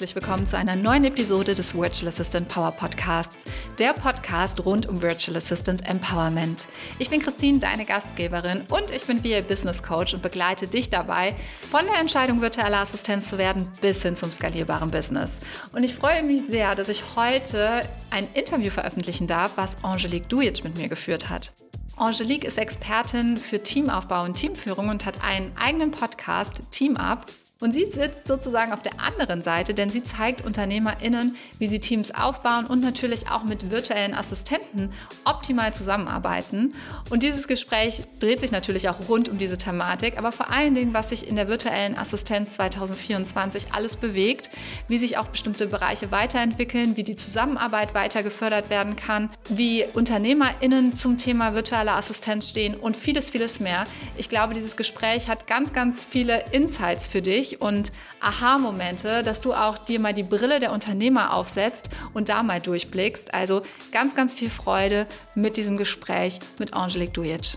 herzlich willkommen zu einer neuen Episode des Virtual Assistant Power Podcasts, der Podcast rund um Virtual Assistant Empowerment. Ich bin Christine, deine Gastgeberin und ich bin VA Business Coach und begleite dich dabei, von der Entscheidung virtueller Assistenz zu werden bis hin zum skalierbaren Business. Und ich freue mich sehr, dass ich heute ein Interview veröffentlichen darf, was Angelique Dujic mit mir geführt hat. Angelique ist Expertin für Teamaufbau und Teamführung und hat einen eigenen Podcast, Team Up, und sie sitzt sozusagen auf der anderen Seite, denn sie zeigt UnternehmerInnen, wie sie Teams aufbauen und natürlich auch mit virtuellen Assistenten optimal zusammenarbeiten. Und dieses Gespräch dreht sich natürlich auch rund um diese Thematik, aber vor allen Dingen, was sich in der virtuellen Assistenz 2024 alles bewegt, wie sich auch bestimmte Bereiche weiterentwickeln, wie die Zusammenarbeit weiter gefördert werden kann, wie UnternehmerInnen zum Thema virtuelle Assistenz stehen und vieles, vieles mehr. Ich glaube, dieses Gespräch hat ganz, ganz viele Insights für dich und Aha-Momente, dass du auch dir mal die Brille der Unternehmer aufsetzt und da mal durchblickst. Also ganz, ganz viel Freude mit diesem Gespräch mit Angelique Dujic.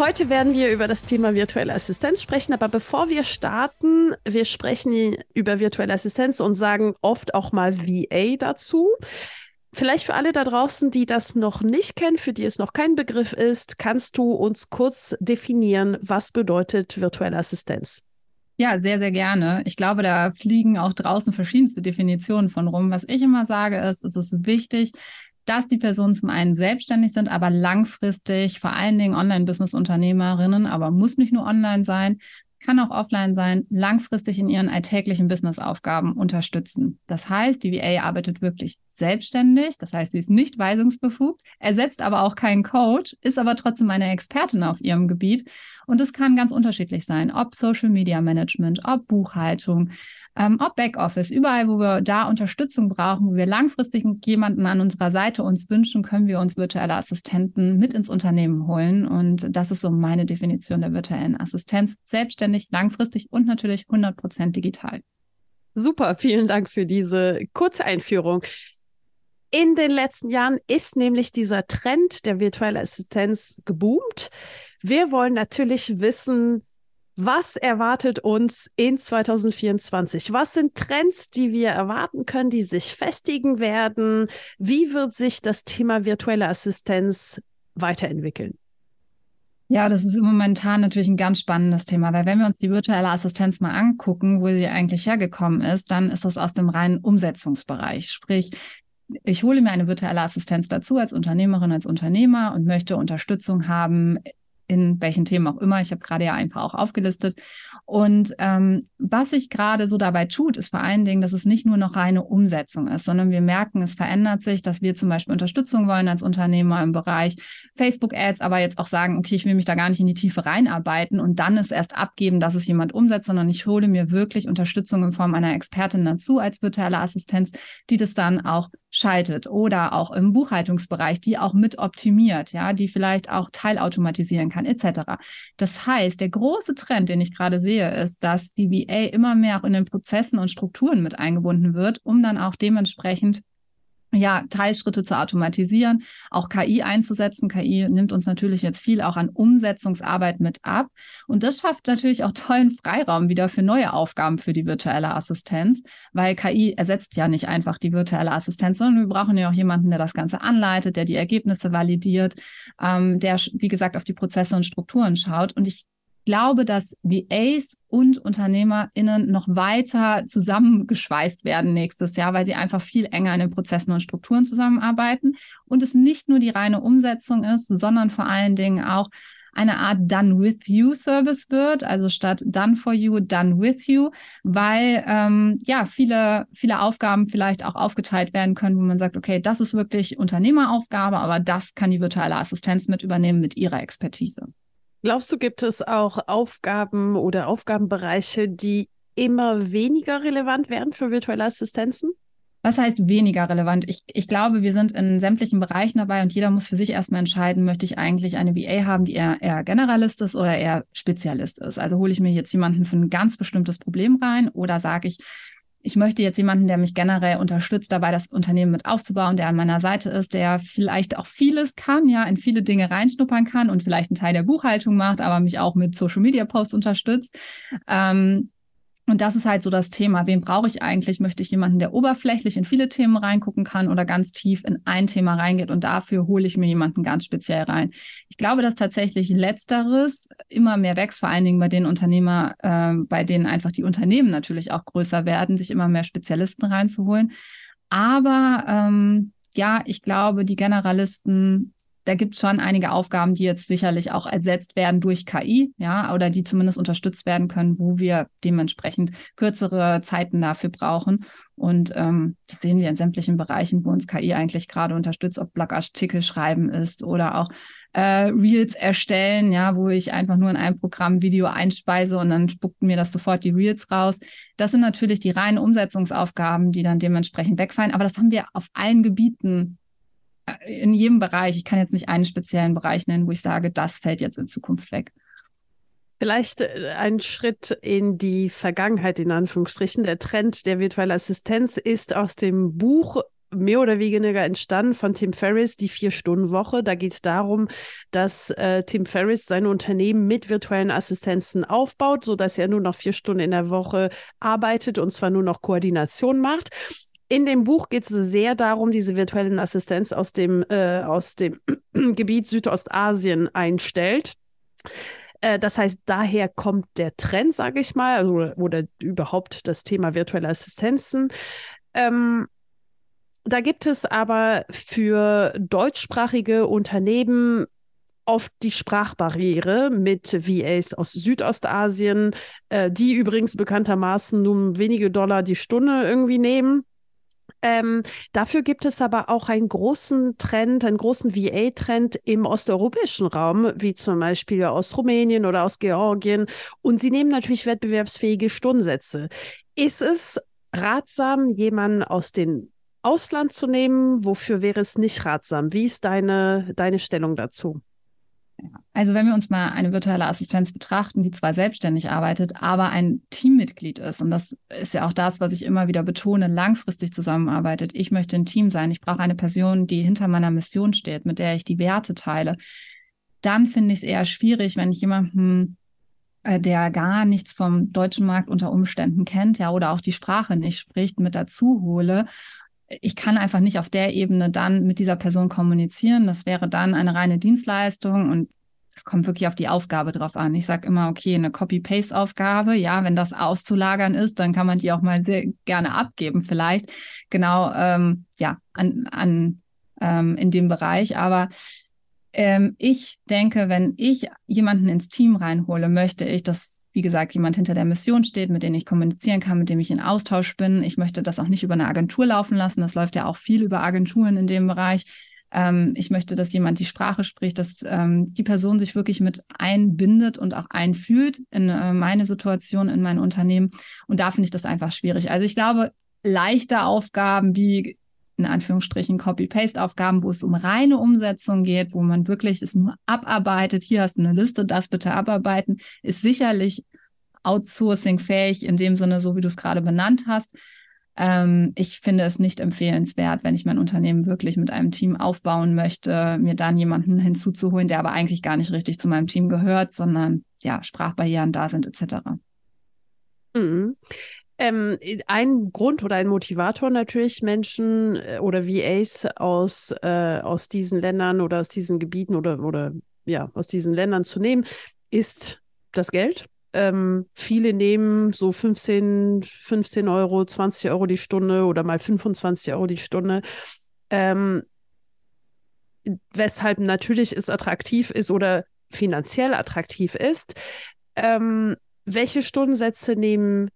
Heute werden wir über das Thema virtuelle Assistenz sprechen, aber bevor wir starten, wir sprechen über virtuelle Assistenz und sagen oft auch mal VA dazu. Vielleicht für alle da draußen, die das noch nicht kennen, für die es noch kein Begriff ist, kannst du uns kurz definieren, was bedeutet virtuelle Assistenz? Ja, sehr, sehr gerne. Ich glaube, da fliegen auch draußen verschiedenste Definitionen von rum. Was ich immer sage, ist, es ist wichtig, dass die Personen zum einen selbstständig sind, aber langfristig, vor allen Dingen Online-Business-Unternehmerinnen, aber muss nicht nur online sein, kann auch offline sein, langfristig in ihren alltäglichen Businessaufgaben unterstützen. Das heißt, die VA arbeitet wirklich selbstständig, das heißt, sie ist nicht weisungsbefugt, ersetzt aber auch keinen Coach, ist aber trotzdem eine Expertin auf ihrem Gebiet. Und es kann ganz unterschiedlich sein, ob Social Media Management, ob Buchhaltung, ähm, ob Backoffice, überall, wo wir da Unterstützung brauchen, wo wir langfristig jemanden an unserer Seite uns wünschen, können wir uns virtuelle Assistenten mit ins Unternehmen holen. Und das ist so meine Definition der virtuellen Assistenz. Selbstständig, langfristig und natürlich 100 Prozent digital. Super, vielen Dank für diese kurze Einführung. In den letzten Jahren ist nämlich dieser Trend der virtuellen Assistenz geboomt. Wir wollen natürlich wissen, was erwartet uns in 2024? Was sind Trends, die wir erwarten können, die sich festigen werden? Wie wird sich das Thema virtuelle Assistenz weiterentwickeln? Ja, das ist momentan natürlich ein ganz spannendes Thema, weil wenn wir uns die virtuelle Assistenz mal angucken, wo sie eigentlich hergekommen ist, dann ist das aus dem reinen Umsetzungsbereich. Sprich, ich hole mir eine virtuelle Assistenz dazu als Unternehmerin, als Unternehmer und möchte Unterstützung haben in welchen Themen auch immer. Ich habe gerade ja einfach auch aufgelistet. Und ähm, was sich gerade so dabei tut, ist vor allen Dingen, dass es nicht nur noch reine Umsetzung ist, sondern wir merken, es verändert sich, dass wir zum Beispiel Unterstützung wollen als Unternehmer im Bereich Facebook-Ads, aber jetzt auch sagen, okay, ich will mich da gar nicht in die Tiefe reinarbeiten und dann es erst abgeben, dass es jemand umsetzt, sondern ich hole mir wirklich Unterstützung in Form einer Expertin dazu als virtuelle Assistenz, die das dann auch schaltet oder auch im Buchhaltungsbereich, die auch mit optimiert, ja, die vielleicht auch teilautomatisieren kann, etc. Das heißt, der große Trend, den ich gerade sehe, ist, dass die VA immer mehr auch in den Prozessen und Strukturen mit eingebunden wird, um dann auch dementsprechend ja, Teilschritte zu automatisieren, auch KI einzusetzen. KI nimmt uns natürlich jetzt viel auch an Umsetzungsarbeit mit ab. Und das schafft natürlich auch tollen Freiraum wieder für neue Aufgaben für die virtuelle Assistenz, weil KI ersetzt ja nicht einfach die virtuelle Assistenz, sondern wir brauchen ja auch jemanden, der das Ganze anleitet, der die Ergebnisse validiert, ähm, der, wie gesagt, auf die Prozesse und Strukturen schaut. Und ich glaube, dass VAs und UnternehmerInnen noch weiter zusammengeschweißt werden nächstes Jahr, weil sie einfach viel enger in den Prozessen und Strukturen zusammenarbeiten und es nicht nur die reine Umsetzung ist, sondern vor allen Dingen auch eine Art Done with You Service wird, also statt Done for You, Done with You, weil ähm, ja viele, viele Aufgaben vielleicht auch aufgeteilt werden können, wo man sagt, okay, das ist wirklich Unternehmeraufgabe, aber das kann die virtuelle Assistenz mit übernehmen mit ihrer Expertise. Glaubst du, gibt es auch Aufgaben oder Aufgabenbereiche, die immer weniger relevant werden für virtuelle Assistenzen? Was heißt weniger relevant? Ich, ich glaube, wir sind in sämtlichen Bereichen dabei und jeder muss für sich erstmal entscheiden, möchte ich eigentlich eine VA haben, die eher, eher Generalist ist oder eher Spezialist ist. Also hole ich mir jetzt jemanden für ein ganz bestimmtes Problem rein oder sage ich, ich möchte jetzt jemanden, der mich generell unterstützt, dabei das Unternehmen mit aufzubauen, der an meiner Seite ist, der vielleicht auch vieles kann, ja, in viele Dinge reinschnuppern kann und vielleicht einen Teil der Buchhaltung macht, aber mich auch mit Social Media Posts unterstützt. Ähm, und das ist halt so das Thema. Wen brauche ich eigentlich? Möchte ich jemanden, der oberflächlich in viele Themen reingucken kann oder ganz tief in ein Thema reingeht? Und dafür hole ich mir jemanden ganz speziell rein. Ich glaube, dass tatsächlich Letzteres immer mehr wächst, vor allen Dingen bei den Unternehmer, äh, bei denen einfach die Unternehmen natürlich auch größer werden, sich immer mehr Spezialisten reinzuholen. Aber ähm, ja, ich glaube, die Generalisten da gibt es schon einige Aufgaben, die jetzt sicherlich auch ersetzt werden durch KI, ja, oder die zumindest unterstützt werden können, wo wir dementsprechend kürzere Zeiten dafür brauchen. Und ähm, das sehen wir in sämtlichen Bereichen, wo uns KI eigentlich gerade unterstützt, ob Blogartikel schreiben ist oder auch äh, Reels erstellen, ja, wo ich einfach nur in einem Programm Video einspeise und dann spuckt mir das sofort die Reels raus. Das sind natürlich die reinen Umsetzungsaufgaben, die dann dementsprechend wegfallen. Aber das haben wir auf allen Gebieten in jedem Bereich. Ich kann jetzt nicht einen speziellen Bereich nennen, wo ich sage, das fällt jetzt in Zukunft weg. Vielleicht äh, ein Schritt in die Vergangenheit, in Anführungsstrichen. Der Trend der virtuellen Assistenz ist aus dem Buch mehr oder weniger entstanden von Tim Ferriss, die Vier-Stunden-Woche. Da geht es darum, dass äh, Tim Ferriss sein Unternehmen mit virtuellen Assistenzen aufbaut, sodass er nur noch vier Stunden in der Woche arbeitet und zwar nur noch Koordination macht. In dem Buch geht es sehr darum, diese virtuellen Assistenz aus dem, äh, aus dem Gebiet Südostasien einstellt. Äh, das heißt, daher kommt der Trend, sage ich mal, also oder überhaupt das Thema virtuelle Assistenzen. Ähm, da gibt es aber für deutschsprachige Unternehmen oft die Sprachbarriere mit VAs aus Südostasien, äh, die übrigens bekanntermaßen nur wenige Dollar die Stunde irgendwie nehmen. Ähm, dafür gibt es aber auch einen großen Trend, einen großen VA-Trend im osteuropäischen Raum, wie zum Beispiel aus Rumänien oder aus Georgien. Und sie nehmen natürlich wettbewerbsfähige Stundensätze. Ist es ratsam, jemanden aus dem Ausland zu nehmen? Wofür wäre es nicht ratsam? Wie ist deine, deine Stellung dazu? Also wenn wir uns mal eine virtuelle Assistenz betrachten, die zwar selbstständig arbeitet, aber ein Teammitglied ist, und das ist ja auch das, was ich immer wieder betone, langfristig zusammenarbeitet. Ich möchte ein Team sein. Ich brauche eine Person, die hinter meiner Mission steht, mit der ich die Werte teile. Dann finde ich es eher schwierig, wenn ich jemanden äh, der gar nichts vom deutschen Markt unter Umständen kennt, ja, oder auch die Sprache nicht spricht, mit dazu hole ich kann einfach nicht auf der Ebene dann mit dieser Person kommunizieren. Das wäre dann eine reine Dienstleistung und es kommt wirklich auf die Aufgabe drauf an. Ich sage immer, okay, eine Copy-Paste-Aufgabe, ja, wenn das auszulagern ist, dann kann man die auch mal sehr gerne abgeben, vielleicht. Genau, ähm, ja, an, an ähm, in dem Bereich. Aber ähm, ich denke, wenn ich jemanden ins Team reinhole, möchte ich, dass wie gesagt, jemand hinter der Mission steht, mit dem ich kommunizieren kann, mit dem ich in Austausch bin. Ich möchte das auch nicht über eine Agentur laufen lassen. Das läuft ja auch viel über Agenturen in dem Bereich. Ähm, ich möchte, dass jemand die Sprache spricht, dass ähm, die Person sich wirklich mit einbindet und auch einfühlt in äh, meine Situation, in mein Unternehmen. Und da finde ich das einfach schwierig. Also ich glaube, leichte Aufgaben wie in Anführungsstrichen Copy-Paste-Aufgaben, wo es um reine Umsetzung geht, wo man wirklich es nur abarbeitet. Hier hast du eine Liste, das bitte abarbeiten, ist sicherlich outsourcing-fähig in dem Sinne, so wie du es gerade benannt hast. Ähm, ich finde es nicht empfehlenswert, wenn ich mein Unternehmen wirklich mit einem Team aufbauen möchte, mir dann jemanden hinzuzuholen, der aber eigentlich gar nicht richtig zu meinem Team gehört, sondern ja, Sprachbarrieren da sind etc. Mhm. Ähm, ein Grund oder ein Motivator natürlich, Menschen äh, oder VAs aus, äh, aus diesen Ländern oder aus diesen Gebieten oder, oder ja, aus diesen Ländern zu nehmen, ist das Geld. Ähm, viele nehmen so 15, 15 Euro, 20 Euro die Stunde oder mal 25 Euro die Stunde. Ähm, weshalb natürlich es attraktiv ist oder finanziell attraktiv ist. Ähm, welche Stundensätze nehmen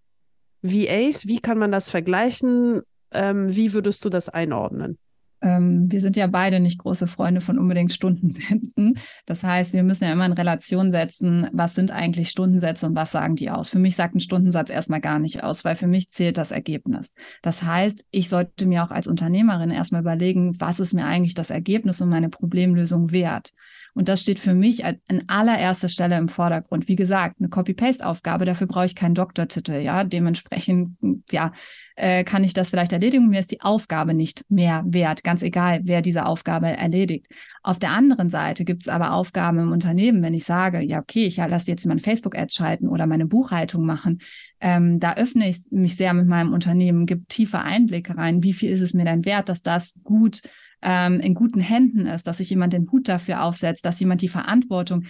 VAs, wie kann man das vergleichen? Ähm, wie würdest du das einordnen? ähm, wir sind ja beide nicht große Freunde von unbedingt Stundensätzen. Das heißt, wir müssen ja immer in Relation setzen, was sind eigentlich Stundensätze und was sagen die aus. Für mich sagt ein Stundensatz erstmal gar nicht aus, weil für mich zählt das Ergebnis. Das heißt, ich sollte mir auch als Unternehmerin erstmal überlegen, was ist mir eigentlich das Ergebnis und meine Problemlösung wert. Und das steht für mich an allererster Stelle im Vordergrund. Wie gesagt, eine Copy-Paste-Aufgabe, dafür brauche ich keinen Doktortitel. Ja, dementsprechend, ja, äh, kann ich das vielleicht erledigen. Mir ist die Aufgabe nicht mehr wert, ganz egal, wer diese Aufgabe erledigt. Auf der anderen Seite gibt es aber Aufgaben im Unternehmen, wenn ich sage, ja, okay, ich lasse jetzt jemand Facebook-Ads schalten oder meine Buchhaltung machen. Ähm, da öffne ich mich sehr mit meinem Unternehmen, gebe tiefe Einblicke rein. Wie viel ist es mir denn wert, dass das gut ähm, in guten Händen ist, dass sich jemand den Hut dafür aufsetzt, dass jemand die Verantwortung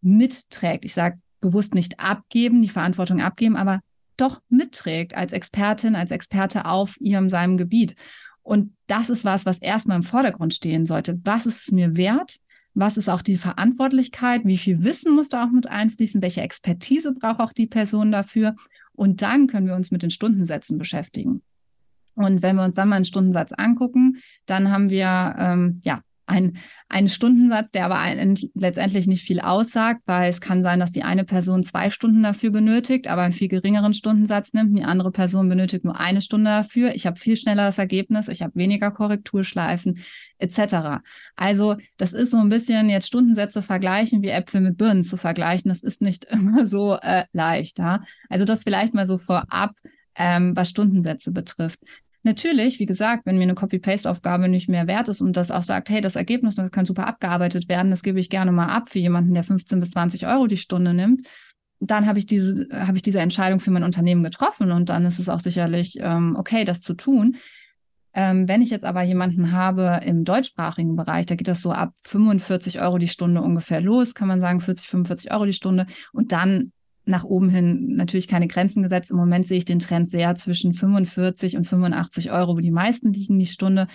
mitträgt. Ich sage bewusst nicht abgeben, die Verantwortung abgeben, aber doch mitträgt als Expertin, als Experte auf ihrem, seinem Gebiet. Und das ist was, was erstmal im Vordergrund stehen sollte. Was ist es mir wert? Was ist auch die Verantwortlichkeit? Wie viel Wissen muss da auch mit einfließen? Welche Expertise braucht auch die Person dafür? Und dann können wir uns mit den Stundensätzen beschäftigen. Und wenn wir uns dann mal einen Stundensatz angucken, dann haben wir ähm, ja ein, einen Stundensatz, der aber ein, letztendlich nicht viel aussagt, weil es kann sein, dass die eine Person zwei Stunden dafür benötigt, aber einen viel geringeren Stundensatz nimmt. Die andere Person benötigt nur eine Stunde dafür. Ich habe viel schneller das Ergebnis, ich habe weniger Korrekturschleifen etc. Also das ist so ein bisschen jetzt Stundensätze vergleichen wie Äpfel mit Birnen zu vergleichen. Das ist nicht immer so äh, leicht. Ja? Also das vielleicht mal so vorab. Ähm, was Stundensätze betrifft. Natürlich, wie gesagt, wenn mir eine Copy-Paste-Aufgabe nicht mehr wert ist und das auch sagt, hey, das Ergebnis, das kann super abgearbeitet werden, das gebe ich gerne mal ab für jemanden, der 15 bis 20 Euro die Stunde nimmt, dann habe ich diese, habe ich diese Entscheidung für mein Unternehmen getroffen und dann ist es auch sicherlich ähm, okay, das zu tun. Ähm, wenn ich jetzt aber jemanden habe im deutschsprachigen Bereich, da geht das so ab 45 Euro die Stunde ungefähr los, kann man sagen, 40, 45 Euro die Stunde. Und dann nach oben hin natürlich keine Grenzen gesetzt. Im Moment sehe ich den Trend sehr zwischen 45 und 85 Euro, wo die meisten liegen die Stunde.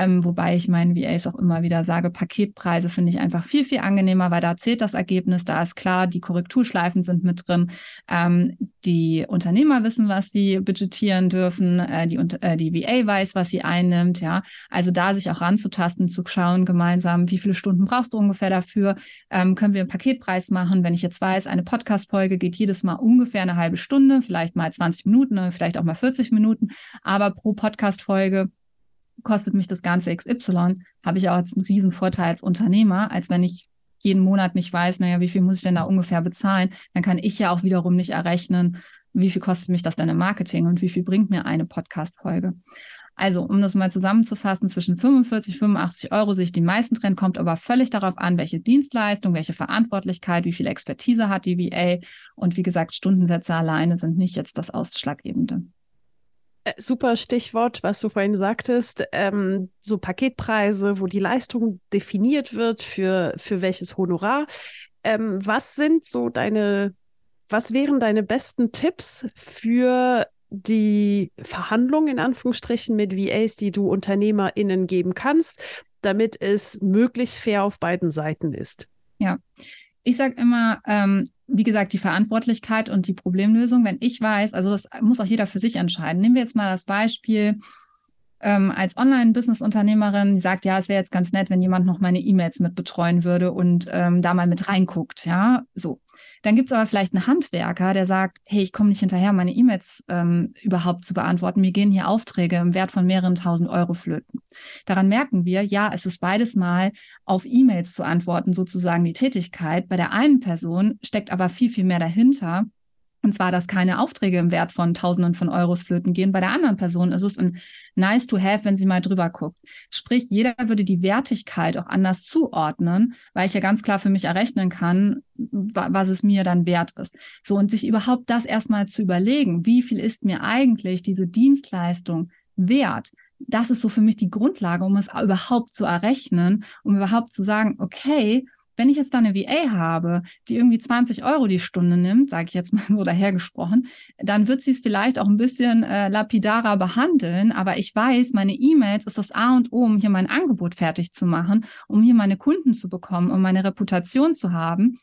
Ähm, wobei ich meinen VAs auch immer wieder sage, Paketpreise finde ich einfach viel, viel angenehmer, weil da zählt das Ergebnis, da ist klar, die Korrekturschleifen sind mit drin. Ähm, die Unternehmer wissen, was sie budgetieren dürfen, äh, die, äh, die VA weiß, was sie einnimmt, ja. Also da sich auch ranzutasten, zu schauen gemeinsam, wie viele Stunden brauchst du ungefähr dafür? Ähm, können wir einen Paketpreis machen? Wenn ich jetzt weiß, eine Podcast-Folge geht jedes Mal ungefähr eine halbe Stunde, vielleicht mal 20 Minuten, vielleicht auch mal 40 Minuten, aber pro Podcast-Folge kostet mich das Ganze XY, habe ich auch jetzt einen riesen Vorteil als Unternehmer, als wenn ich jeden Monat nicht weiß, naja, wie viel muss ich denn da ungefähr bezahlen, dann kann ich ja auch wiederum nicht errechnen, wie viel kostet mich das denn im Marketing und wie viel bringt mir eine Podcast-Folge. Also, um das mal zusammenzufassen, zwischen 45, 85 Euro sehe ich den meisten Trend, kommt aber völlig darauf an, welche Dienstleistung, welche Verantwortlichkeit, wie viel Expertise hat die VA. Und wie gesagt, Stundensätze alleine sind nicht jetzt das Ausschlaggebende. Äh, super Stichwort, was du vorhin sagtest, ähm, so Paketpreise, wo die Leistung definiert wird für, für welches Honorar. Ähm, was sind so deine, was wären deine besten Tipps für die Verhandlungen in Anführungsstrichen mit VAs, die du UnternehmerInnen geben kannst, damit es möglichst fair auf beiden Seiten ist? Ja, ich sage immer, ähm, wie gesagt, die Verantwortlichkeit und die Problemlösung, wenn ich weiß, also das muss auch jeder für sich entscheiden. Nehmen wir jetzt mal das Beispiel, ähm, als Online-Business-Unternehmerin, sagt, ja, es wäre jetzt ganz nett, wenn jemand noch meine E-Mails mit betreuen würde und ähm, da mal mit reinguckt, ja, so. Dann gibt es aber vielleicht einen Handwerker, der sagt, hey, ich komme nicht hinterher, meine E-Mails ähm, überhaupt zu beantworten. Mir gehen hier Aufträge im Wert von mehreren tausend Euro flöten. Daran merken wir, ja, es ist beides mal auf E-Mails zu antworten, sozusagen die Tätigkeit. Bei der einen Person steckt aber viel, viel mehr dahinter und zwar, dass keine Aufträge im Wert von Tausenden von Euros flöten gehen. Bei der anderen Person ist es ein nice to have, wenn sie mal drüber guckt. Sprich, jeder würde die Wertigkeit auch anders zuordnen, weil ich ja ganz klar für mich errechnen kann, was es mir dann wert ist. So, und sich überhaupt das erstmal zu überlegen, wie viel ist mir eigentlich diese Dienstleistung wert? Das ist so für mich die Grundlage, um es überhaupt zu errechnen, um überhaupt zu sagen, okay, wenn ich jetzt da eine VA habe, die irgendwie 20 Euro die Stunde nimmt, sage ich jetzt mal so dahergesprochen, dann wird sie es vielleicht auch ein bisschen äh, lapidarer behandeln. Aber ich weiß, meine E-Mails ist das A und O, um hier mein Angebot fertig zu machen, um hier meine Kunden zu bekommen, um meine Reputation zu haben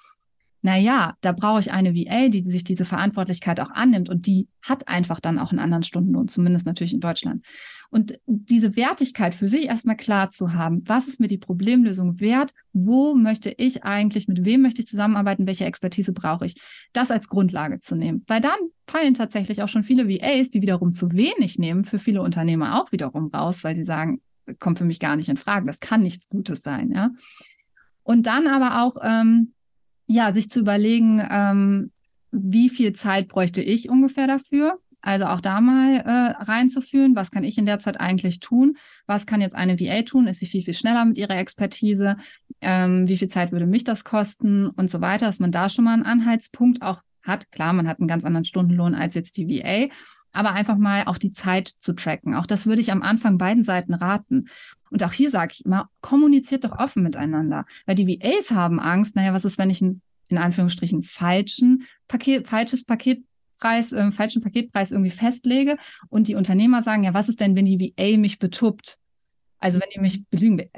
naja, da brauche ich eine VA, die sich diese Verantwortlichkeit auch annimmt und die hat einfach dann auch einen anderen Stundenlohn, zumindest natürlich in Deutschland. Und diese Wertigkeit für sich erstmal klar zu haben, was ist mir die Problemlösung wert, wo möchte ich eigentlich, mit wem möchte ich zusammenarbeiten, welche Expertise brauche ich, das als Grundlage zu nehmen. Weil dann fallen tatsächlich auch schon viele VAs, die wiederum zu wenig nehmen, für viele Unternehmer auch wiederum raus, weil sie sagen, kommt für mich gar nicht in Frage, das kann nichts Gutes sein, ja. Und dann aber auch, ähm, ja, sich zu überlegen, ähm, wie viel Zeit bräuchte ich ungefähr dafür? Also auch da mal äh, reinzuführen, was kann ich in der Zeit eigentlich tun? Was kann jetzt eine VA tun? Ist sie viel, viel schneller mit ihrer Expertise? Ähm, wie viel Zeit würde mich das kosten? Und so weiter, dass man da schon mal einen Anhaltspunkt auch hat. Klar, man hat einen ganz anderen Stundenlohn als jetzt die VA, aber einfach mal auch die Zeit zu tracken. Auch das würde ich am Anfang beiden Seiten raten. Und auch hier sage ich immer, kommuniziert doch offen miteinander, weil die VAs haben Angst, naja, was ist, wenn ich einen in Anführungsstrichen falschen Paket, falsches Paketpreis, äh, falschen Paketpreis irgendwie festlege und die Unternehmer sagen, ja, was ist denn, wenn die VA mich betuppt? Also wenn die mich belügen,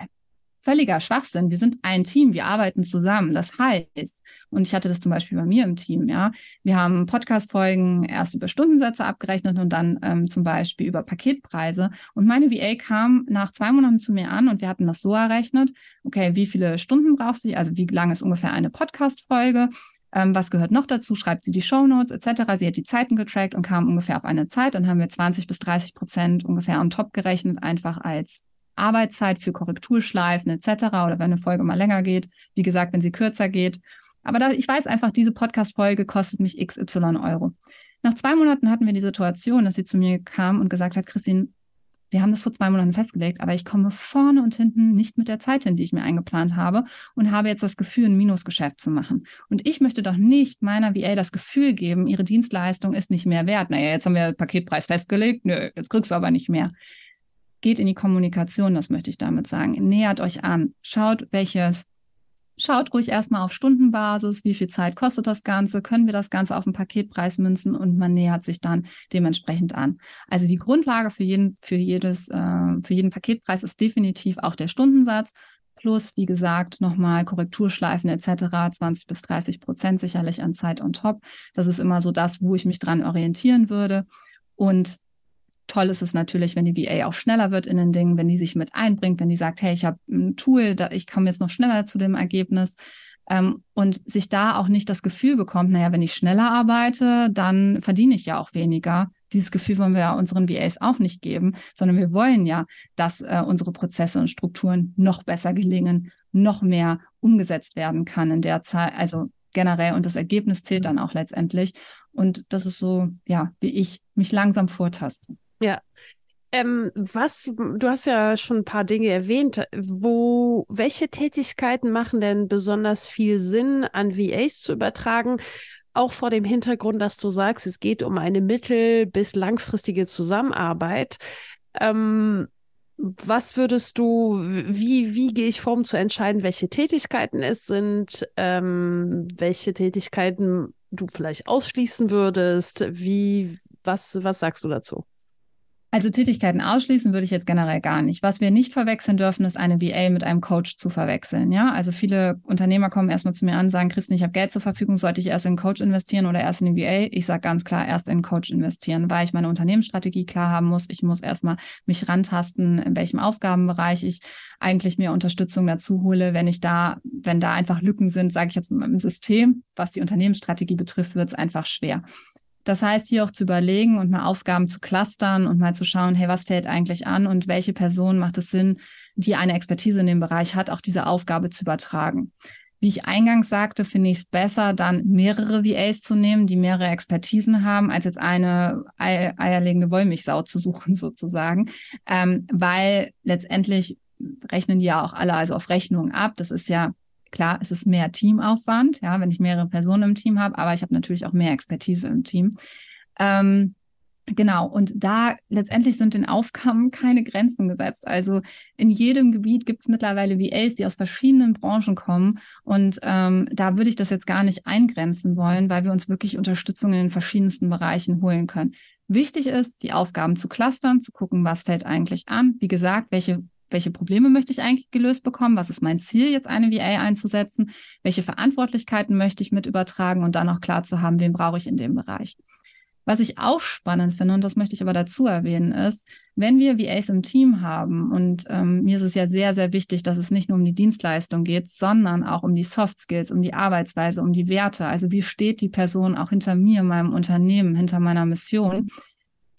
völliger Schwachsinn. Wir sind ein Team, wir arbeiten zusammen. Das heißt, und ich hatte das zum Beispiel bei mir im Team, ja, wir haben Podcast-Folgen erst über Stundensätze abgerechnet und dann ähm, zum Beispiel über Paketpreise. Und meine VA kam nach zwei Monaten zu mir an und wir hatten das so errechnet, okay, wie viele Stunden braucht sie, also wie lang ist ungefähr eine Podcast-Folge, ähm, was gehört noch dazu? Schreibt sie die Shownotes etc. Sie hat die Zeiten getrackt und kam ungefähr auf eine Zeit. Dann haben wir 20 bis 30 Prozent ungefähr on top gerechnet, einfach als Arbeitszeit für Korrekturschleifen etc. oder wenn eine Folge mal länger geht, wie gesagt, wenn sie kürzer geht. Aber da, ich weiß einfach, diese Podcast-Folge kostet mich XY Euro. Nach zwei Monaten hatten wir die Situation, dass sie zu mir kam und gesagt hat, Christine, wir haben das vor zwei Monaten festgelegt, aber ich komme vorne und hinten nicht mit der Zeit hin, die ich mir eingeplant habe und habe jetzt das Gefühl, ein Minusgeschäft zu machen. Und ich möchte doch nicht meiner VA das Gefühl geben, ihre Dienstleistung ist nicht mehr wert. Naja, jetzt haben wir Paketpreis festgelegt, nö, jetzt kriegst du aber nicht mehr geht in die Kommunikation, das möchte ich damit sagen. Nähert euch an. Schaut, welches, schaut ruhig erstmal auf Stundenbasis, wie viel Zeit kostet das Ganze, können wir das Ganze auf den Paketpreis münzen und man nähert sich dann dementsprechend an. Also die Grundlage für jeden, für jedes, äh, für jeden Paketpreis ist definitiv auch der Stundensatz. Plus, wie gesagt, nochmal Korrekturschleifen etc., 20 bis 30 Prozent sicherlich an Zeit on top. Das ist immer so das, wo ich mich dran orientieren würde. Und Toll ist es natürlich, wenn die VA auch schneller wird in den Dingen, wenn die sich mit einbringt, wenn die sagt, hey, ich habe ein Tool, da, ich komme jetzt noch schneller zu dem Ergebnis. Ähm, und sich da auch nicht das Gefühl bekommt, naja, wenn ich schneller arbeite, dann verdiene ich ja auch weniger. Dieses Gefühl wollen wir ja unseren VAs auch nicht geben, sondern wir wollen ja, dass äh, unsere Prozesse und Strukturen noch besser gelingen, noch mehr umgesetzt werden kann in der Zeit, also generell und das Ergebnis zählt dann auch letztendlich. Und das ist so, ja, wie ich mich langsam vortaste. Ja. Ähm, was, du hast ja schon ein paar Dinge erwähnt. Wo, welche Tätigkeiten machen denn besonders viel Sinn, an VAs zu übertragen? Auch vor dem Hintergrund, dass du sagst, es geht um eine mittel- bis langfristige Zusammenarbeit. Ähm, was würdest du, wie, wie gehe ich vor, um zu entscheiden, welche Tätigkeiten es sind, ähm, welche Tätigkeiten du vielleicht ausschließen würdest? Wie, was, was sagst du dazu? Also Tätigkeiten ausschließen würde ich jetzt generell gar nicht. Was wir nicht verwechseln dürfen, ist eine VA mit einem Coach zu verwechseln. Ja, also viele Unternehmer kommen erstmal zu mir an, sagen, Christian, ich habe Geld zur Verfügung, sollte ich erst in einen Coach investieren oder erst in eine VA? Ich sage ganz klar, erst in einen Coach investieren, weil ich meine Unternehmensstrategie klar haben muss. Ich muss erstmal mich rantasten, in welchem Aufgabenbereich ich eigentlich mir Unterstützung dazu hole. Wenn ich da, wenn da einfach Lücken sind, sage ich jetzt mit meinem System, was die Unternehmensstrategie betrifft, wird es einfach schwer. Das heißt, hier auch zu überlegen und mal Aufgaben zu clustern und mal zu schauen, hey, was fällt eigentlich an und welche Person macht es Sinn, die eine Expertise in dem Bereich hat, auch diese Aufgabe zu übertragen. Wie ich eingangs sagte, finde ich es besser, dann mehrere VAs zu nehmen, die mehrere Expertisen haben, als jetzt eine eierlegende Wollmilchsau zu suchen, sozusagen. Ähm, weil letztendlich rechnen die ja auch alle also auf Rechnungen ab. Das ist ja Klar, es ist mehr Teamaufwand, ja, wenn ich mehrere Personen im Team habe, aber ich habe natürlich auch mehr Expertise im Team. Ähm, Genau, und da letztendlich sind den Aufgaben keine Grenzen gesetzt. Also in jedem Gebiet gibt es mittlerweile VAs, die aus verschiedenen Branchen kommen. Und ähm, da würde ich das jetzt gar nicht eingrenzen wollen, weil wir uns wirklich Unterstützung in den verschiedensten Bereichen holen können. Wichtig ist, die Aufgaben zu clustern, zu gucken, was fällt eigentlich an. Wie gesagt, welche welche Probleme möchte ich eigentlich gelöst bekommen? Was ist mein Ziel, jetzt eine VA einzusetzen? Welche Verantwortlichkeiten möchte ich mit übertragen und dann auch klar zu haben, wen brauche ich in dem Bereich? Was ich auch spannend finde, und das möchte ich aber dazu erwähnen, ist, wenn wir VAs im Team haben, und ähm, mir ist es ja sehr, sehr wichtig, dass es nicht nur um die Dienstleistung geht, sondern auch um die Soft Skills, um die Arbeitsweise, um die Werte. Also wie steht die Person auch hinter mir, meinem Unternehmen, hinter meiner Mission?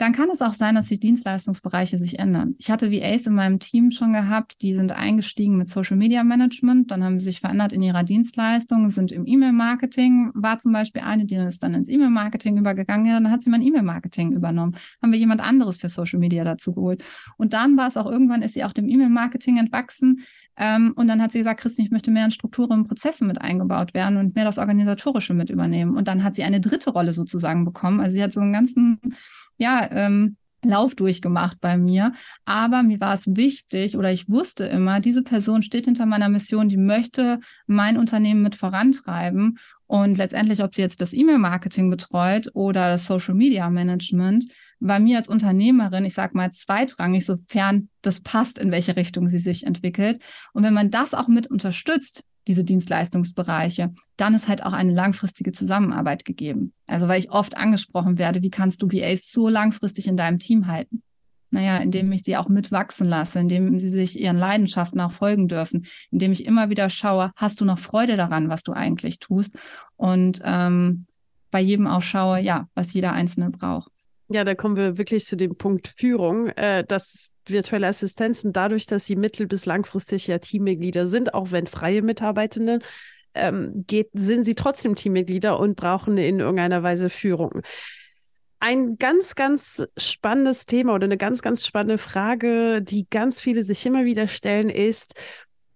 Dann kann es auch sein, dass die Dienstleistungsbereiche sich ändern. Ich hatte VAs in meinem Team schon gehabt, die sind eingestiegen mit Social Media Management, dann haben sie sich verändert in ihrer Dienstleistung, sind im E-Mail-Marketing, war zum Beispiel eine, die ist dann ins E-Mail-Marketing übergegangen, ja, dann hat sie mein E-Mail-Marketing übernommen, haben wir jemand anderes für Social Media dazu geholt. Und dann war es auch irgendwann, ist sie auch dem E-Mail-Marketing entwachsen, ähm, und dann hat sie gesagt, Christine, ich möchte mehr in Strukturen und Prozesse mit eingebaut werden und mehr das Organisatorische mit übernehmen. Und dann hat sie eine dritte Rolle sozusagen bekommen. Also sie hat so einen ganzen ja, ähm, Lauf durchgemacht bei mir. Aber mir war es wichtig oder ich wusste immer, diese Person steht hinter meiner Mission, die möchte mein Unternehmen mit vorantreiben. Und letztendlich, ob sie jetzt das E-Mail-Marketing betreut oder das Social-Media-Management, war mir als Unternehmerin, ich sag mal, zweitrangig, sofern das passt, in welche Richtung sie sich entwickelt. Und wenn man das auch mit unterstützt, diese Dienstleistungsbereiche, dann ist halt auch eine langfristige Zusammenarbeit gegeben. Also weil ich oft angesprochen werde, wie kannst du VAs so langfristig in deinem Team halten? Naja, indem ich sie auch mitwachsen lasse, indem sie sich ihren Leidenschaften auch folgen dürfen, indem ich immer wieder schaue, hast du noch Freude daran, was du eigentlich tust? Und ähm, bei jedem auch schaue, ja, was jeder Einzelne braucht. Ja, da kommen wir wirklich zu dem Punkt Führung, äh, dass virtuelle Assistenzen dadurch, dass sie mittel- bis langfristig ja Teammitglieder sind, auch wenn freie Mitarbeitende, ähm, geht, sind sie trotzdem Teammitglieder und brauchen in irgendeiner Weise Führung. Ein ganz, ganz spannendes Thema oder eine ganz, ganz spannende Frage, die ganz viele sich immer wieder stellen, ist,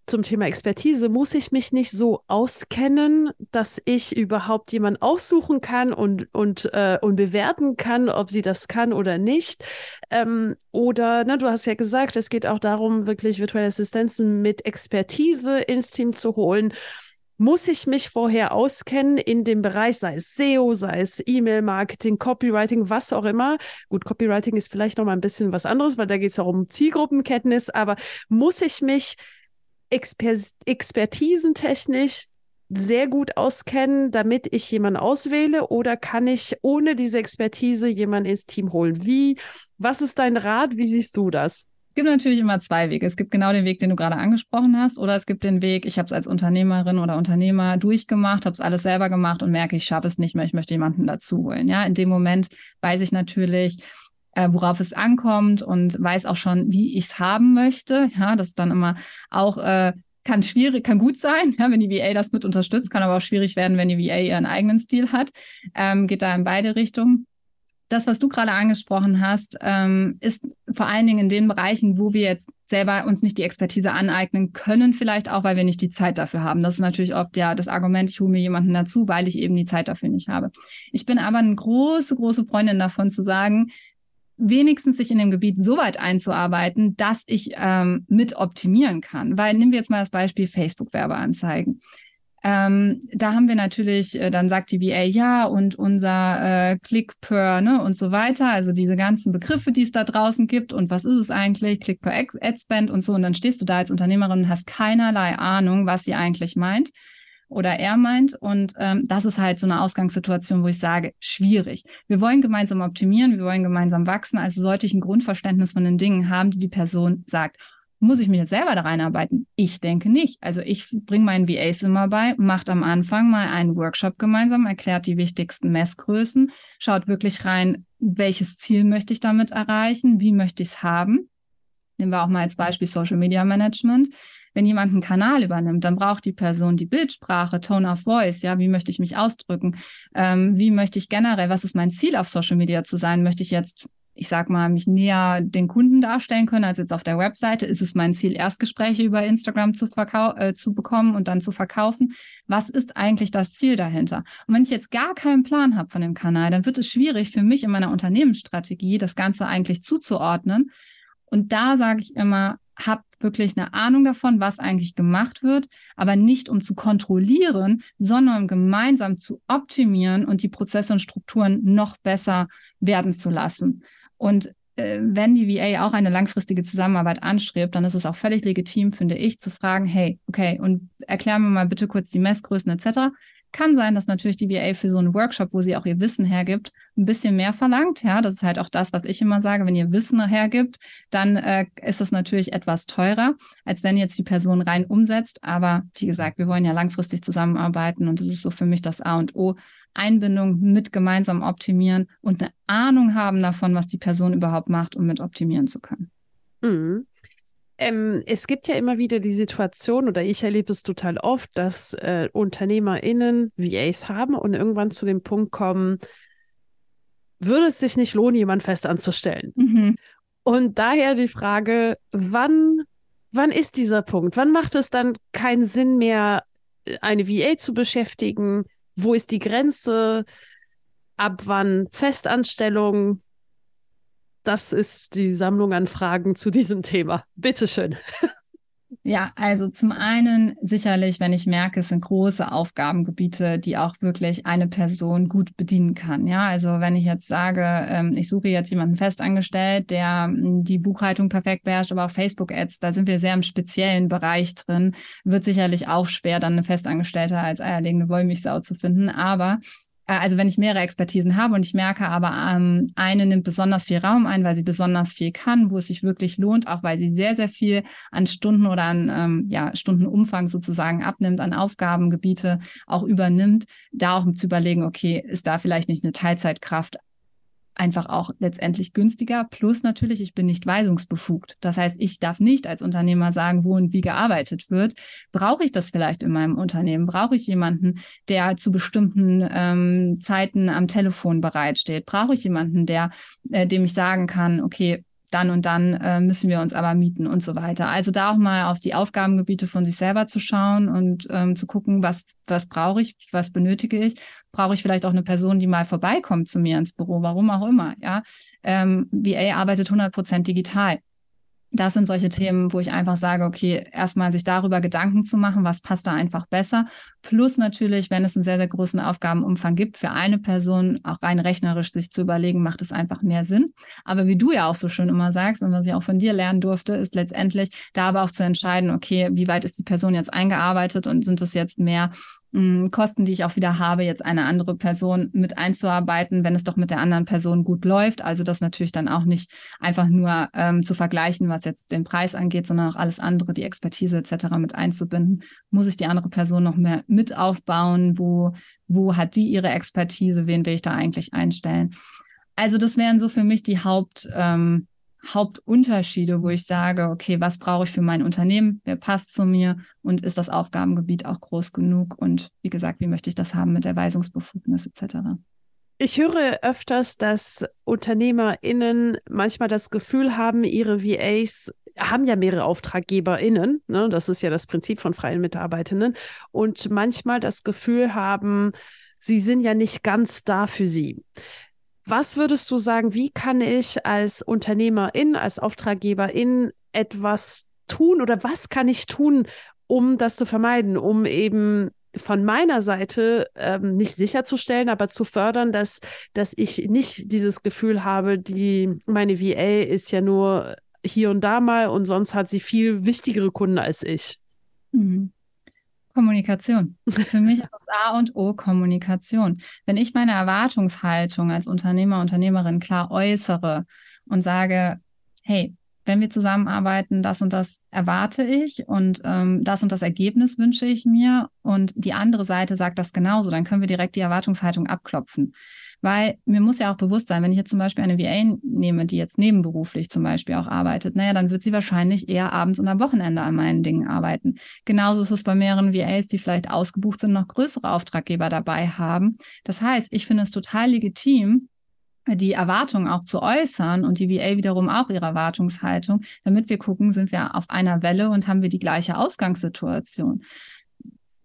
zum Thema Expertise muss ich mich nicht so auskennen, dass ich überhaupt jemanden aussuchen kann und, und, äh, und bewerten kann, ob sie das kann oder nicht. Ähm, oder, ne, du hast ja gesagt, es geht auch darum, wirklich virtuelle Assistenzen mit Expertise ins Team zu holen. Muss ich mich vorher auskennen in dem Bereich, sei es SEO, sei es E-Mail-Marketing, Copywriting, was auch immer? Gut, Copywriting ist vielleicht noch mal ein bisschen was anderes, weil da geht es auch um Zielgruppenkenntnis, aber muss ich mich Exper expertisentechnisch sehr gut auskennen, damit ich jemanden auswähle? Oder kann ich ohne diese Expertise jemanden ins Team holen? Wie, was ist dein Rat? Wie siehst du das? Es gibt natürlich immer zwei Wege. Es gibt genau den Weg, den du gerade angesprochen hast, oder es gibt den Weg, ich habe es als Unternehmerin oder Unternehmer durchgemacht, habe es alles selber gemacht und merke, ich schaffe es nicht mehr, ich möchte jemanden dazu holen. Ja, in dem Moment weiß ich natürlich, äh, worauf es ankommt und weiß auch schon, wie ich es haben möchte. Ja, das ist dann immer auch äh, kann schwierig, kann gut sein, ja, wenn die VA das mit unterstützt, kann aber auch schwierig werden, wenn die VA ihren eigenen Stil hat. Ähm, geht da in beide Richtungen. Das, was du gerade angesprochen hast, ähm, ist vor allen Dingen in den Bereichen, wo wir jetzt selber uns nicht die Expertise aneignen können, vielleicht auch, weil wir nicht die Zeit dafür haben. Das ist natürlich oft ja das Argument, ich hole mir jemanden dazu, weil ich eben die Zeit dafür nicht habe. Ich bin aber eine große, große Freundin davon zu sagen, wenigstens sich in dem Gebiet so weit einzuarbeiten, dass ich ähm, mit optimieren kann. Weil nehmen wir jetzt mal das Beispiel Facebook-Werbeanzeigen. Ähm, da haben wir natürlich, äh, dann sagt die VA ja und unser äh, Click per ne, und so weiter, also diese ganzen Begriffe, die es da draußen gibt und was ist es eigentlich, Click per Ad Spend und so und dann stehst du da als Unternehmerin und hast keinerlei Ahnung, was sie eigentlich meint oder er meint. Und ähm, das ist halt so eine Ausgangssituation, wo ich sage, schwierig. Wir wollen gemeinsam optimieren, wir wollen gemeinsam wachsen, also sollte ich ein Grundverständnis von den Dingen haben, die die Person sagt. Muss ich mich jetzt selber da reinarbeiten? Ich denke nicht. Also ich bringe meinen VAs immer bei, macht am Anfang mal einen Workshop gemeinsam, erklärt die wichtigsten Messgrößen, schaut wirklich rein, welches Ziel möchte ich damit erreichen, wie möchte ich es haben. Nehmen wir auch mal als Beispiel Social Media Management wenn jemand einen Kanal übernimmt, dann braucht die Person die Bildsprache, Tone of Voice, ja, wie möchte ich mich ausdrücken, ähm, wie möchte ich generell, was ist mein Ziel auf Social Media zu sein? Möchte ich jetzt ich sag mal, mich näher den Kunden darstellen können als jetzt auf der Webseite? Ist es mein Ziel, Erstgespräche über Instagram zu, äh, zu bekommen und dann zu verkaufen? Was ist eigentlich das Ziel dahinter? Und wenn ich jetzt gar keinen Plan habe von dem Kanal, dann wird es schwierig für mich in meiner Unternehmensstrategie, das Ganze eigentlich zuzuordnen. Und da sage ich immer, habt wirklich eine Ahnung davon, was eigentlich gemacht wird, aber nicht um zu kontrollieren, sondern um gemeinsam zu optimieren und die Prozesse und Strukturen noch besser werden zu lassen. Und äh, wenn die VA auch eine langfristige Zusammenarbeit anstrebt, dann ist es auch völlig legitim, finde ich, zu fragen, hey, okay, und erklär mir mal bitte kurz die Messgrößen etc Kann sein, dass natürlich die VA für so einen Workshop, wo sie auch ihr Wissen hergibt, ein bisschen mehr verlangt. Ja, das ist halt auch das, was ich immer sage. Wenn ihr Wissen hergibt, dann äh, ist es natürlich etwas teurer, als wenn jetzt die Person rein umsetzt. Aber wie gesagt, wir wollen ja langfristig zusammenarbeiten und das ist so für mich das A und O. Einbindung mit gemeinsam optimieren und eine Ahnung haben davon, was die Person überhaupt macht, um mit optimieren zu können. Mhm. Ähm, es gibt ja immer wieder die Situation, oder ich erlebe es total oft, dass äh, UnternehmerInnen VAs haben und irgendwann zu dem Punkt kommen, würde es sich nicht lohnen, jemanden fest anzustellen? Mhm. Und daher die Frage, wann, wann ist dieser Punkt? Wann macht es dann keinen Sinn mehr, eine VA zu beschäftigen? Wo ist die Grenze? Ab wann Festanstellung? Das ist die Sammlung an Fragen zu diesem Thema. Bitteschön. Ja, also zum einen sicherlich, wenn ich merke, es sind große Aufgabengebiete, die auch wirklich eine Person gut bedienen kann. Ja, also wenn ich jetzt sage, ähm, ich suche jetzt jemanden festangestellt, der hm, die Buchhaltung perfekt beherrscht, aber auch Facebook-Ads, da sind wir sehr im speziellen Bereich drin, wird sicherlich auch schwer, dann eine Festangestellte als eierlegende Wollmilchsau zu finden. Aber also wenn ich mehrere Expertisen habe und ich merke aber, ähm, eine nimmt besonders viel Raum ein, weil sie besonders viel kann, wo es sich wirklich lohnt, auch weil sie sehr, sehr viel an Stunden oder an ähm, ja, Stundenumfang sozusagen abnimmt, an Aufgabengebiete auch übernimmt, da auch zu überlegen, okay, ist da vielleicht nicht eine Teilzeitkraft einfach auch letztendlich günstiger. Plus natürlich, ich bin nicht weisungsbefugt. Das heißt, ich darf nicht als Unternehmer sagen, wo und wie gearbeitet wird. Brauche ich das vielleicht in meinem Unternehmen? Brauche ich jemanden, der zu bestimmten ähm, Zeiten am Telefon bereitsteht? Brauche ich jemanden, der, äh, dem ich sagen kann, okay, dann und dann äh, müssen wir uns aber mieten und so weiter. Also da auch mal auf die Aufgabengebiete von sich selber zu schauen und ähm, zu gucken, was, was brauche ich, was benötige ich. Brauche ich vielleicht auch eine Person, die mal vorbeikommt zu mir ins Büro, warum auch immer. Ja, ähm, VA arbeitet 100 Prozent digital das sind solche Themen, wo ich einfach sage, okay, erstmal sich darüber Gedanken zu machen, was passt da einfach besser. Plus natürlich, wenn es einen sehr, sehr großen Aufgabenumfang gibt, für eine Person auch rein rechnerisch sich zu überlegen, macht es einfach mehr Sinn. Aber wie du ja auch so schön immer sagst und was ich auch von dir lernen durfte, ist letztendlich da aber auch zu entscheiden, okay, wie weit ist die Person jetzt eingearbeitet und sind es jetzt mehr Kosten, die ich auch wieder habe, jetzt eine andere Person mit einzuarbeiten, wenn es doch mit der anderen Person gut läuft. Also das natürlich dann auch nicht einfach nur ähm, zu vergleichen, was jetzt den Preis angeht, sondern auch alles andere, die Expertise etc. mit einzubinden. Muss ich die andere Person noch mehr mit aufbauen? Wo, wo hat die ihre Expertise? Wen will ich da eigentlich einstellen? Also das wären so für mich die Haupt, ähm, Hauptunterschiede, wo ich sage, okay, was brauche ich für mein Unternehmen? Wer passt zu mir? Und ist das Aufgabengebiet auch groß genug? Und wie gesagt, wie möchte ich das haben mit der Weisungsbefugnis etc.? Ich höre öfters, dass UnternehmerInnen manchmal das Gefühl haben, ihre VAs haben ja mehrere AuftraggeberInnen. Ne? Das ist ja das Prinzip von freien Mitarbeitenden. Und manchmal das Gefühl haben, sie sind ja nicht ganz da für sie. Was würdest du sagen, wie kann ich als Unternehmerin, als Auftraggeberin etwas tun oder was kann ich tun, um das zu vermeiden, um eben von meiner Seite ähm, nicht sicherzustellen, aber zu fördern, dass, dass ich nicht dieses Gefühl habe, die, meine VA ist ja nur hier und da mal und sonst hat sie viel wichtigere Kunden als ich. Mhm. Kommunikation. Für mich ist A und O Kommunikation. Wenn ich meine Erwartungshaltung als Unternehmer, Unternehmerin klar äußere und sage, hey, wenn wir zusammenarbeiten, das und das erwarte ich und ähm, das und das Ergebnis wünsche ich mir und die andere Seite sagt das genauso, dann können wir direkt die Erwartungshaltung abklopfen. Weil mir muss ja auch bewusst sein, wenn ich jetzt zum Beispiel eine VA nehme, die jetzt nebenberuflich zum Beispiel auch arbeitet, naja, dann wird sie wahrscheinlich eher abends und am Wochenende an meinen Dingen arbeiten. Genauso ist es bei mehreren VAs, die vielleicht ausgebucht sind, noch größere Auftraggeber dabei haben. Das heißt, ich finde es total legitim, die Erwartung auch zu äußern und die VA wiederum auch ihre Erwartungshaltung, damit wir gucken, sind wir auf einer Welle und haben wir die gleiche Ausgangssituation.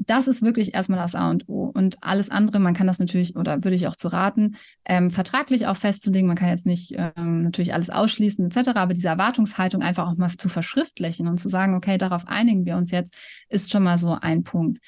Das ist wirklich erstmal das A und O. Und alles andere, man kann das natürlich, oder würde ich auch zu raten, ähm, vertraglich auch festzulegen. Man kann jetzt nicht ähm, natürlich alles ausschließen etc., aber diese Erwartungshaltung einfach auch mal zu verschriftlichen und zu sagen, okay, darauf einigen wir uns jetzt, ist schon mal so ein Punkt.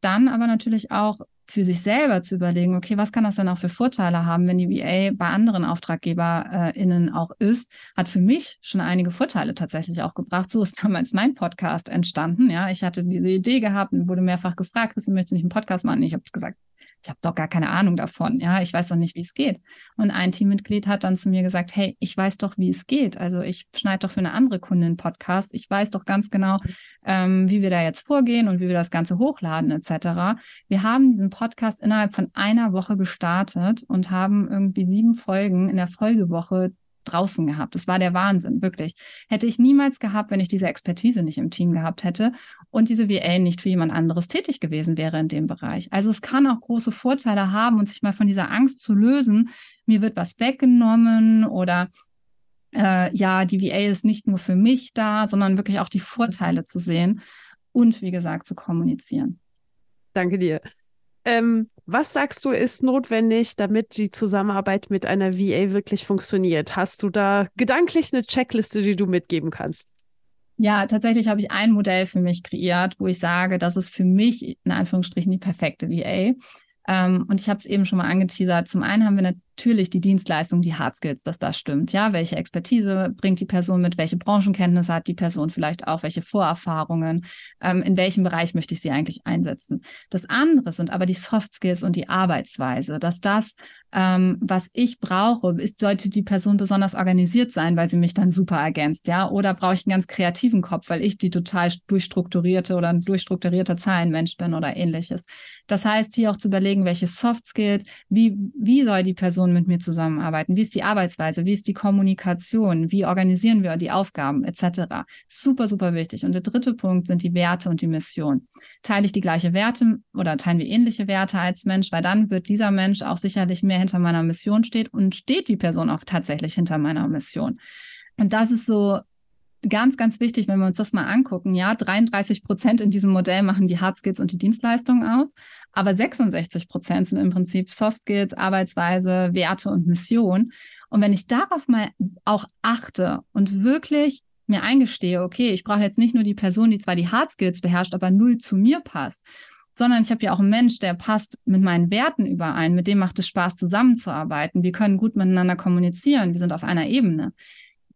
Dann aber natürlich auch für sich selber zu überlegen, okay, was kann das denn auch für Vorteile haben, wenn die VA bei anderen AuftraggeberInnen auch ist, hat für mich schon einige Vorteile tatsächlich auch gebracht. So ist damals mein Podcast entstanden. Ja, ich hatte diese Idee gehabt und wurde mehrfach gefragt, Christian, möchtest du nicht einen Podcast machen? Ich habe gesagt, ich habe doch gar keine Ahnung davon. Ja, ich weiß doch nicht, wie es geht. Und ein Teammitglied hat dann zu mir gesagt, hey, ich weiß doch, wie es geht. Also ich schneide doch für eine andere Kundin Podcast. Ich weiß doch ganz genau, ähm, wie wir da jetzt vorgehen und wie wir das Ganze hochladen etc. Wir haben diesen Podcast innerhalb von einer Woche gestartet und haben irgendwie sieben Folgen in der Folgewoche draußen gehabt. Das war der Wahnsinn, wirklich. Hätte ich niemals gehabt, wenn ich diese Expertise nicht im Team gehabt hätte und diese VA nicht für jemand anderes tätig gewesen wäre in dem Bereich. Also es kann auch große Vorteile haben und sich mal von dieser Angst zu lösen, mir wird was weggenommen oder äh, ja, die VA ist nicht nur für mich da, sondern wirklich auch die Vorteile zu sehen und wie gesagt zu kommunizieren. Danke dir. Ähm, was sagst du, ist notwendig, damit die Zusammenarbeit mit einer VA wirklich funktioniert? Hast du da gedanklich eine Checkliste, die du mitgeben kannst? Ja, tatsächlich habe ich ein Modell für mich kreiert, wo ich sage, das ist für mich in Anführungsstrichen die perfekte VA. Ähm, und ich habe es eben schon mal angeteasert. Zum einen haben wir natürlich die Dienstleistung, die Hard Skills, dass das stimmt. Ja, welche Expertise bringt die Person mit, welche Branchenkenntnisse hat die Person vielleicht auch, welche Vorerfahrungen, ähm, in welchem Bereich möchte ich sie eigentlich einsetzen. Das andere sind aber die Soft Skills und die Arbeitsweise, dass das, ähm, was ich brauche, ist, sollte die Person besonders organisiert sein, weil sie mich dann super ergänzt, ja, oder brauche ich einen ganz kreativen Kopf, weil ich die total durchstrukturierte oder ein durchstrukturierter Zahlenmensch bin oder ähnliches. Das heißt, hier auch zu überlegen, welche Soft Skills, wie, wie soll die Person Personen mit mir zusammenarbeiten? Wie ist die Arbeitsweise? Wie ist die Kommunikation? Wie organisieren wir die Aufgaben etc.? Super, super wichtig. Und der dritte Punkt sind die Werte und die Mission. Teile ich die gleiche Werte oder teilen wir ähnliche Werte als Mensch, weil dann wird dieser Mensch auch sicherlich mehr hinter meiner Mission steht und steht die Person auch tatsächlich hinter meiner Mission. Und das ist so ganz, ganz wichtig, wenn wir uns das mal angucken. Ja, 33 Prozent in diesem Modell machen die Hard Skills und die Dienstleistungen aus, aber 66 Prozent sind im Prinzip Soft Skills, Arbeitsweise, Werte und Mission. Und wenn ich darauf mal auch achte und wirklich mir eingestehe, okay, ich brauche jetzt nicht nur die Person, die zwar die Hard Skills beherrscht, aber null zu mir passt, sondern ich habe ja auch einen Mensch, der passt mit meinen Werten überein, mit dem macht es Spaß zusammenzuarbeiten. Wir können gut miteinander kommunizieren, wir sind auf einer Ebene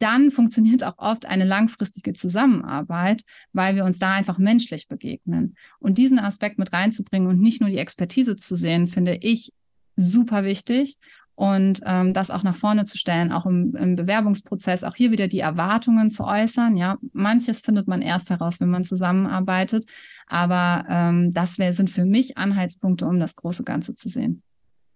dann funktioniert auch oft eine langfristige Zusammenarbeit, weil wir uns da einfach menschlich begegnen. Und diesen Aspekt mit reinzubringen und nicht nur die Expertise zu sehen, finde ich super wichtig. Und ähm, das auch nach vorne zu stellen, auch im, im, Bewerbungsprozess, auch hier wieder die Erwartungen zu äußern. Ja, manches findet man erst heraus, wenn man zusammenarbeitet. Aber ähm, das wär, sind für mich Anhaltspunkte, um das große Ganze zu sehen.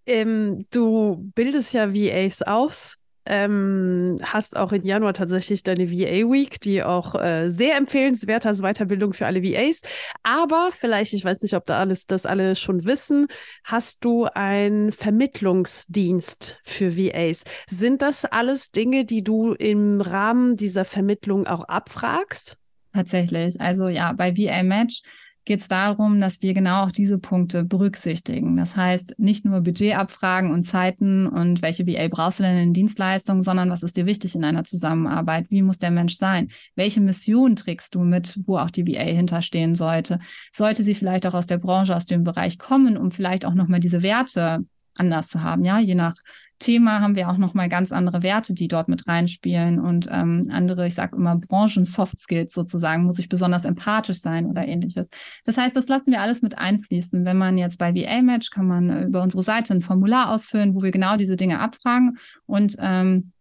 Ähm, du bildest ja VAs aus ähm, hast auch in Januar tatsächlich deine VA Week, die auch äh, sehr empfehlenswert als Weiterbildung für alle VAs. Aber vielleicht, ich weiß nicht, ob da alles das alle schon wissen, hast du einen Vermittlungsdienst für VAs. Sind das alles Dinge, die du im Rahmen dieser Vermittlung auch abfragst? Tatsächlich. Also ja, bei VA Match geht es darum, dass wir genau auch diese Punkte berücksichtigen. Das heißt, nicht nur Budgetabfragen und Zeiten und welche VA brauchst du denn in Dienstleistungen, sondern was ist dir wichtig in einer Zusammenarbeit? Wie muss der Mensch sein? Welche Mission trägst du mit, wo auch die VA hinterstehen sollte? Sollte sie vielleicht auch aus der Branche, aus dem Bereich kommen, um vielleicht auch nochmal diese Werte anders zu haben, ja, je nach Thema haben wir auch nochmal ganz andere Werte, die dort mit reinspielen und ähm, andere, ich sage immer Branchen-Soft Skills sozusagen, muss ich besonders empathisch sein oder ähnliches. Das heißt, das lassen wir alles mit einfließen. Wenn man jetzt bei VA-Match kann man über unsere Seite ein Formular ausfüllen, wo wir genau diese Dinge abfragen und ähm,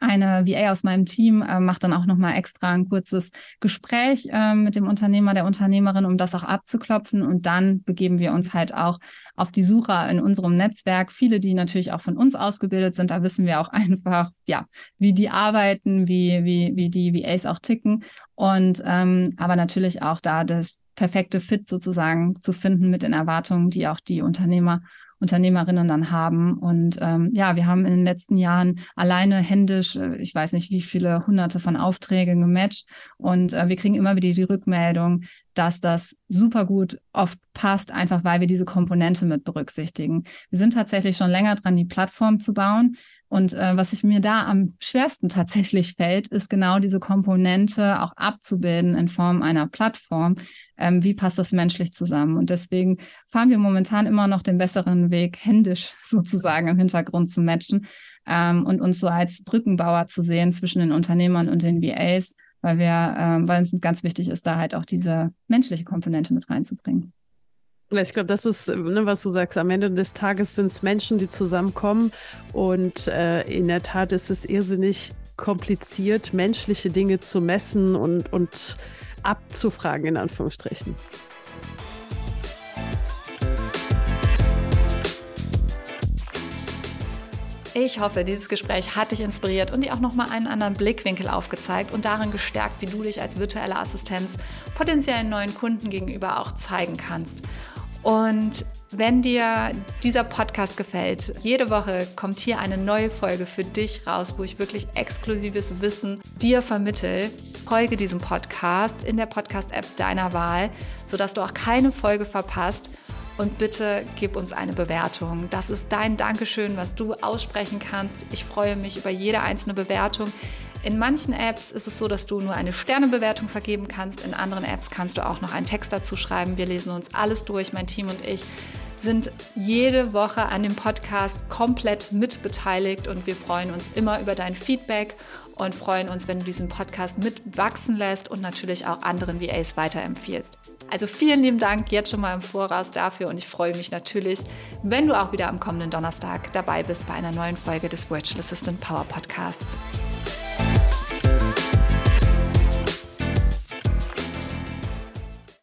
eine VA aus meinem Team äh, macht dann auch nochmal extra ein kurzes Gespräch äh, mit dem Unternehmer, der Unternehmerin, um das auch abzuklopfen. Und dann begeben wir uns halt auch auf die Suche in unserem Netzwerk. Viele, die natürlich auch von uns ausgebildet sind, da wissen wir auch einfach, ja, wie die arbeiten, wie, wie, wie die VAs auch ticken. Und ähm, aber natürlich auch da das perfekte Fit sozusagen zu finden mit den Erwartungen, die auch die Unternehmer Unternehmerinnen dann haben. Und ähm, ja, wir haben in den letzten Jahren alleine händisch, äh, ich weiß nicht wie viele hunderte von Aufträgen gematcht. Und äh, wir kriegen immer wieder die Rückmeldung, dass das super gut oft passt, einfach weil wir diese Komponente mit berücksichtigen. Wir sind tatsächlich schon länger dran, die Plattform zu bauen. Und äh, was ich mir da am schwersten tatsächlich fällt, ist genau diese Komponente auch abzubilden in Form einer Plattform. Ähm, wie passt das menschlich zusammen? Und deswegen fahren wir momentan immer noch den besseren Weg, händisch sozusagen im Hintergrund zu matchen ähm, und uns so als Brückenbauer zu sehen zwischen den Unternehmern und den VAs, weil wir, ähm, weil es uns ganz wichtig ist, da halt auch diese menschliche Komponente mit reinzubringen. Ich glaube, das ist, ne, was du sagst. Am Ende des Tages sind es Menschen, die zusammenkommen. Und äh, in der Tat ist es irrsinnig kompliziert, menschliche Dinge zu messen und, und abzufragen, in Anführungsstrichen. Ich hoffe, dieses Gespräch hat dich inspiriert und dir auch nochmal einen anderen Blickwinkel aufgezeigt und darin gestärkt, wie du dich als virtuelle Assistenz potenziellen neuen Kunden gegenüber auch zeigen kannst. Und wenn dir dieser Podcast gefällt, jede Woche kommt hier eine neue Folge für dich raus, wo ich wirklich exklusives Wissen dir vermittel. Folge diesem Podcast in der Podcast-App deiner Wahl, sodass du auch keine Folge verpasst. Und bitte gib uns eine Bewertung. Das ist dein Dankeschön, was du aussprechen kannst. Ich freue mich über jede einzelne Bewertung. In manchen Apps ist es so, dass du nur eine Sternebewertung vergeben kannst. In anderen Apps kannst du auch noch einen Text dazu schreiben. Wir lesen uns alles durch, mein Team und ich sind jede Woche an dem Podcast komplett mitbeteiligt und wir freuen uns immer über dein Feedback und freuen uns, wenn du diesen Podcast mitwachsen lässt und natürlich auch anderen VAs weiterempfiehlst. Also vielen lieben Dank jetzt schon mal im Voraus dafür und ich freue mich natürlich, wenn du auch wieder am kommenden Donnerstag dabei bist bei einer neuen Folge des Virtual Assistant Power Podcasts.